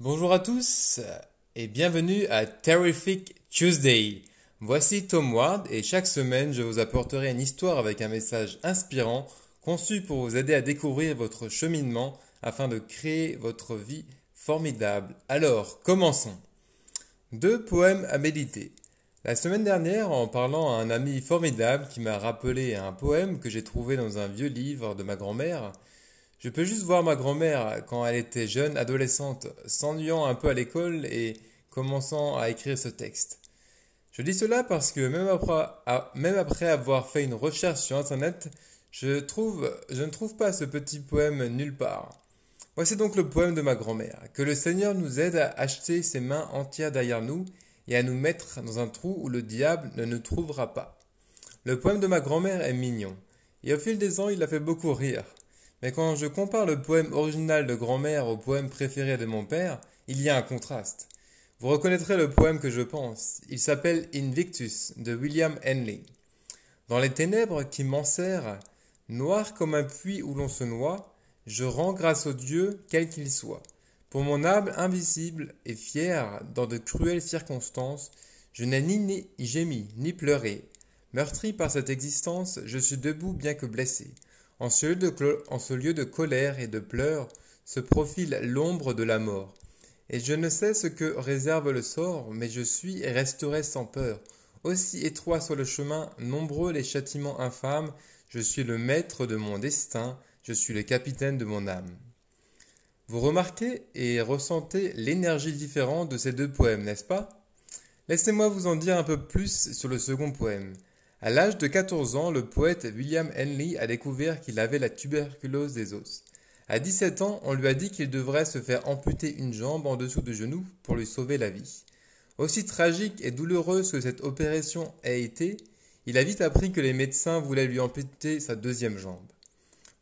Bonjour à tous et bienvenue à Terrific Tuesday. Voici Tom Ward et chaque semaine je vous apporterai une histoire avec un message inspirant conçu pour vous aider à découvrir votre cheminement afin de créer votre vie formidable. Alors, commençons. Deux poèmes à méditer. La semaine dernière, en parlant à un ami formidable qui m'a rappelé un poème que j'ai trouvé dans un vieux livre de ma grand-mère, je peux juste voir ma grand-mère quand elle était jeune, adolescente, s'ennuyant un peu à l'école et commençant à écrire ce texte. Je dis cela parce que même après, avoir fait une recherche sur Internet, je, trouve, je ne trouve pas ce petit poème nulle part. Voici donc le poème de ma grand-mère. Que le Seigneur nous aide à acheter ses mains entières derrière nous et à nous mettre dans un trou où le diable ne nous trouvera pas. Le poème de ma grand-mère est mignon, et au fil des ans il a fait beaucoup rire. Mais quand je compare le poème original de grand-mère au poème préféré de mon père, il y a un contraste. Vous reconnaîtrez le poème que je pense. Il s'appelle Invictus de William Henley. Dans les ténèbres qui m'enserrent, noir comme un puits où l'on se noie, je rends grâce au Dieu quel qu'il soit. Pour mon âme invisible et fière, dans de cruelles circonstances, je n'ai ni gémi, ni pleuré. Meurtri par cette existence, je suis debout bien que blessé. En ce, lieu de, colère et de pleurs se profile l'ombre de la mort. Et je ne sais ce que réserve le sort, mais je suis et resterai sans peur. Aussi étroit soit le chemin, nombreux les châtiments infâmes, je suis le maître de mon destin, je suis le capitaine de mon âme. Vous remarquez et ressentez l'énergie différente de ces deux poèmes, n'est-ce pas? Laissez-moi vous en dire un peu plus sur le second poème. À l'âge de 14 ans, le poète William Henley a découvert qu'il avait la tuberculose des os. À 17 ans, on lui a dit qu'il devrait se faire amputer une jambe en dessous du genou pour lui sauver la vie. Aussi tragique et douloureuse que cette opération ait été, il a vite appris que les médecins voulaient lui amputer sa deuxième jambe.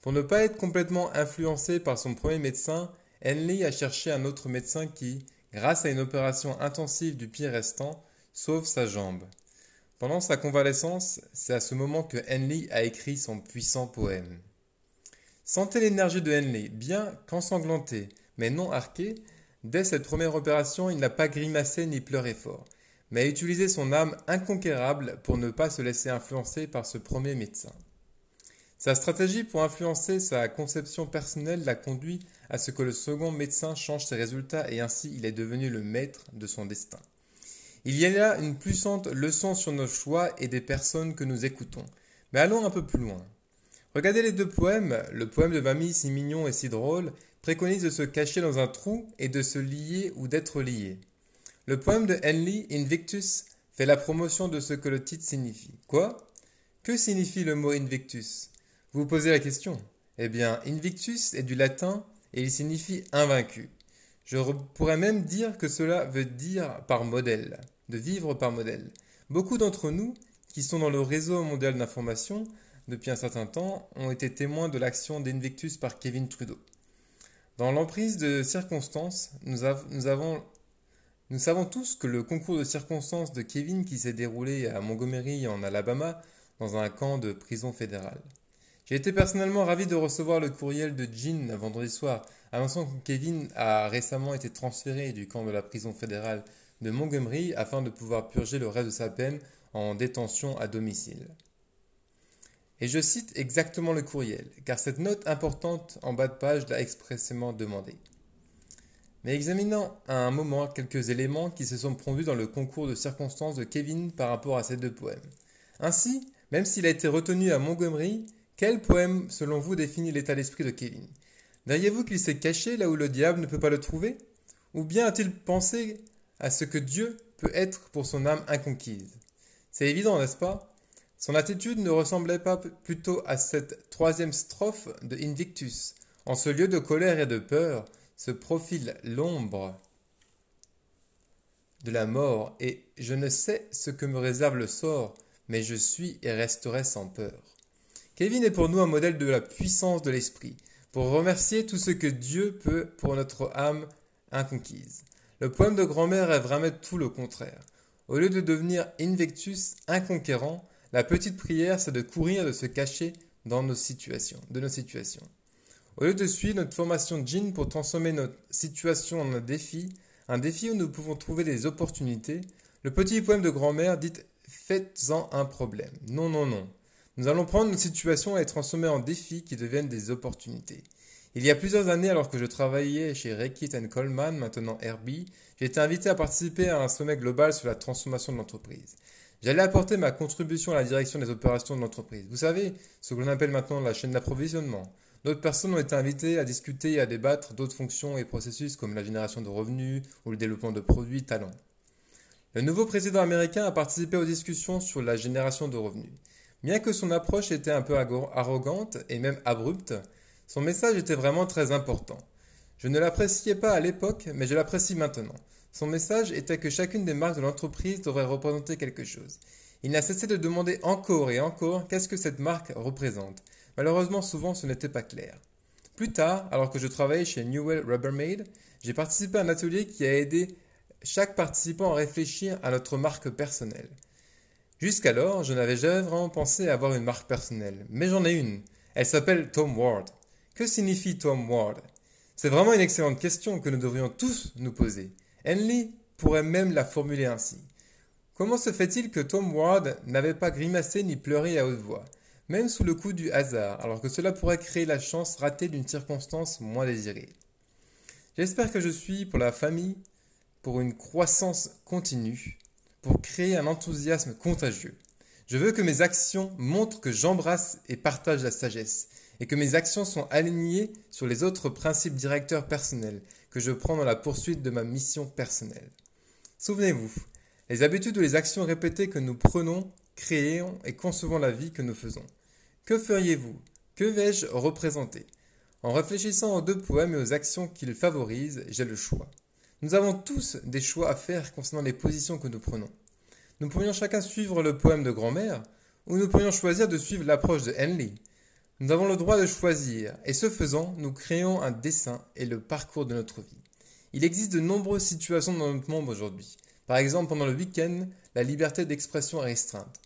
Pour ne pas être complètement influencé par son premier médecin, Henley a cherché un autre médecin qui, grâce à une opération intensive du pied restant, sauve sa jambe. Pendant sa convalescence, c'est à ce moment que Henley a écrit son puissant poème. Sentez l'énergie de Henley, bien qu'ensanglanté, mais non arqué, dès cette première opération, il n'a pas grimacé ni pleuré fort, mais a utilisé son âme inconquérable pour ne pas se laisser influencer par ce premier médecin. Sa stratégie pour influencer sa conception personnelle l'a conduit à ce que le second médecin change ses résultats et ainsi il est devenu le maître de son destin. Il y a là une puissante leçon sur nos choix et des personnes que nous écoutons. Mais allons un peu plus loin. Regardez les deux poèmes. Le poème de Mamie, si mignon et si drôle, préconise de se cacher dans un trou et de se lier ou d'être lié. Le poème de Henley, Invictus, fait la promotion de ce que le titre signifie. Quoi? Que signifie le mot Invictus? Vous vous posez la question. Eh bien, Invictus est du latin et il signifie invaincu. Je pourrais même dire que cela veut dire par modèle de vivre par modèle. Beaucoup d'entre nous, qui sont dans le réseau mondial d'information depuis un certain temps, ont été témoins de l'action d'Invictus par Kevin Trudeau. Dans l'emprise de circonstances, nous, avons, nous savons tous que le concours de circonstances de Kevin qui s'est déroulé à Montgomery en Alabama, dans un camp de prison fédérale. J'ai été personnellement ravi de recevoir le courriel de Jean vendredi soir, annonçant que Kevin a récemment été transféré du camp de la prison fédérale de Montgomery afin de pouvoir purger le reste de sa peine en détention à domicile. Et je cite exactement le courriel, car cette note importante en bas de page l'a expressément demandé. Mais examinons à un moment quelques éléments qui se sont produits dans le concours de circonstances de Kevin par rapport à ces deux poèmes. Ainsi, même s'il a été retenu à Montgomery, quel poème, selon vous, définit l'état d'esprit de Kevin? Diriez-vous qu'il s'est caché là où le diable ne peut pas le trouver? Ou bien a-t-il pensé à ce que Dieu peut être pour son âme inconquise. C'est évident, n'est-ce pas? Son attitude ne ressemblait pas plutôt à cette troisième strophe de Invictus. En ce lieu de colère et de peur se profile l'ombre de la mort, et je ne sais ce que me réserve le sort, mais je suis et resterai sans peur. Kevin est pour nous un modèle de la puissance de l'esprit, pour remercier tout ce que Dieu peut pour notre âme inconquise. Le poème de grand-mère est vraiment tout le contraire. Au lieu de devenir invectus, inconquérant, la petite prière, c'est de courir, de se cacher dans nos situations, de nos situations. Au lieu de suivre notre formation Jean pour transformer notre situation en un défi, un défi où nous pouvons trouver des opportunités, le petit poème de grand-mère dit Faites-en un problème. Non, non, non. Nous allons prendre nos situations et les transformer en défis qui deviennent des opportunités. Il y a plusieurs années, alors que je travaillais chez Reckitt Coleman, maintenant Herbie, j'ai été invité à participer à un sommet global sur la transformation de l'entreprise. J'allais apporter ma contribution à la direction des opérations de l'entreprise. Vous savez, ce que l'on appelle maintenant la chaîne d'approvisionnement. D'autres personnes ont été invitées à discuter et à débattre d'autres fonctions et processus comme la génération de revenus ou le développement de produits talents. Le nouveau président américain a participé aux discussions sur la génération de revenus. Bien que son approche était un peu arrogante et même abrupte, son message était vraiment très important. Je ne l'appréciais pas à l'époque, mais je l'apprécie maintenant. Son message était que chacune des marques de l'entreprise devrait représenter quelque chose. Il n'a cessé de demander encore et encore qu'est-ce que cette marque représente. Malheureusement, souvent, ce n'était pas clair. Plus tard, alors que je travaillais chez Newell Rubbermaid, j'ai participé à un atelier qui a aidé chaque participant à réfléchir à notre marque personnelle. Jusqu'alors, je n'avais jamais vraiment pensé à avoir une marque personnelle, mais j'en ai une. Elle s'appelle Tom Ward. Que signifie Tom Ward C'est vraiment une excellente question que nous devrions tous nous poser. Henley pourrait même la formuler ainsi. Comment se fait-il que Tom Ward n'avait pas grimacé ni pleuré à haute voix, même sous le coup du hasard, alors que cela pourrait créer la chance ratée d'une circonstance moins désirée? J'espère que je suis pour la famille, pour une croissance continue, pour créer un enthousiasme contagieux. Je veux que mes actions montrent que j'embrasse et partage la sagesse, et que mes actions sont alignées sur les autres principes directeurs personnels, que je prends dans la poursuite de ma mission personnelle. Souvenez-vous, les habitudes ou les actions répétées que nous prenons, créons et concevons la vie que nous faisons. Que feriez-vous? Que vais-je représenter? En réfléchissant aux deux poèmes et aux actions qu'ils favorisent, j'ai le choix. Nous avons tous des choix à faire concernant les positions que nous prenons. Nous pourrions chacun suivre le poème de grand-mère, ou nous pourrions choisir de suivre l'approche de Henley, nous avons le droit de choisir, et ce faisant, nous créons un dessin et le parcours de notre vie. Il existe de nombreuses situations dans notre monde aujourd'hui. Par exemple, pendant le week-end, la liberté d'expression est restreinte.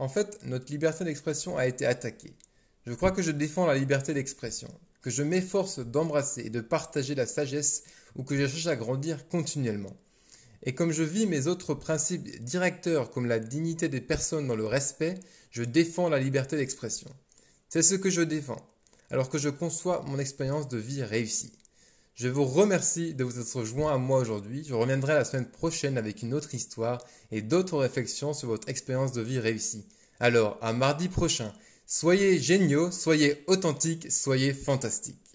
En fait, notre liberté d'expression a été attaquée. Je crois que je défends la liberté d'expression, que je m'efforce d'embrasser et de partager la sagesse ou que je cherche à grandir continuellement. Et comme je vis mes autres principes directeurs comme la dignité des personnes dans le respect, je défends la liberté d'expression. C'est ce que je défends, alors que je conçois mon expérience de vie réussie. Je vous remercie de vous être joint à moi aujourd'hui. Je reviendrai la semaine prochaine avec une autre histoire et d'autres réflexions sur votre expérience de vie réussie. Alors, à mardi prochain. Soyez géniaux, soyez authentiques, soyez fantastiques.